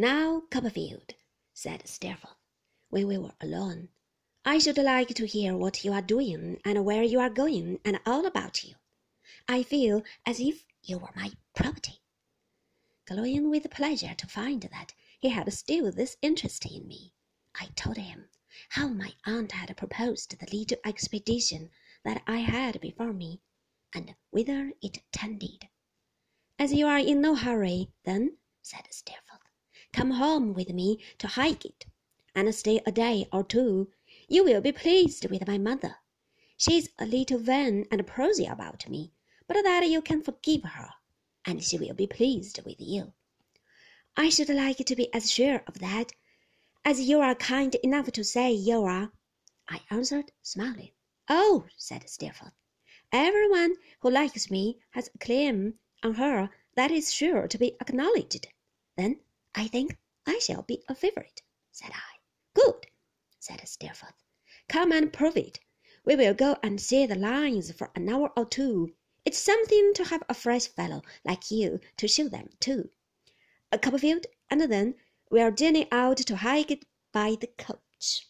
Now, Copperfield, said Steerforth, when we were alone, I should like to hear what you are doing and where you are going and all about you. I feel as if you were my property. Glowing with pleasure to find that he had still this interest in me, I told him how my aunt had proposed the little expedition that I had before me, and whither it tended. As you are in no hurry, then, said Steerforth, come home with me to Highgate, and stay a day or two. You will be pleased with my mother. She is a little vain and prosy about me, but that you can forgive her, and she will be pleased with you. I should like to be as sure of that as you are kind enough to say you are, I answered, smiling. Oh, said Steerforth, everyone who likes me has a claim on her that is sure to be acknowledged. Then I think I shall be a favourite, said I. Good, said Steerforth. Come and prove it. We will go and see the lines for an hour or two it's something to have a fresh fellow like you to show them, too. A Copperfield, and then we'll journey out to Highgate by the coach.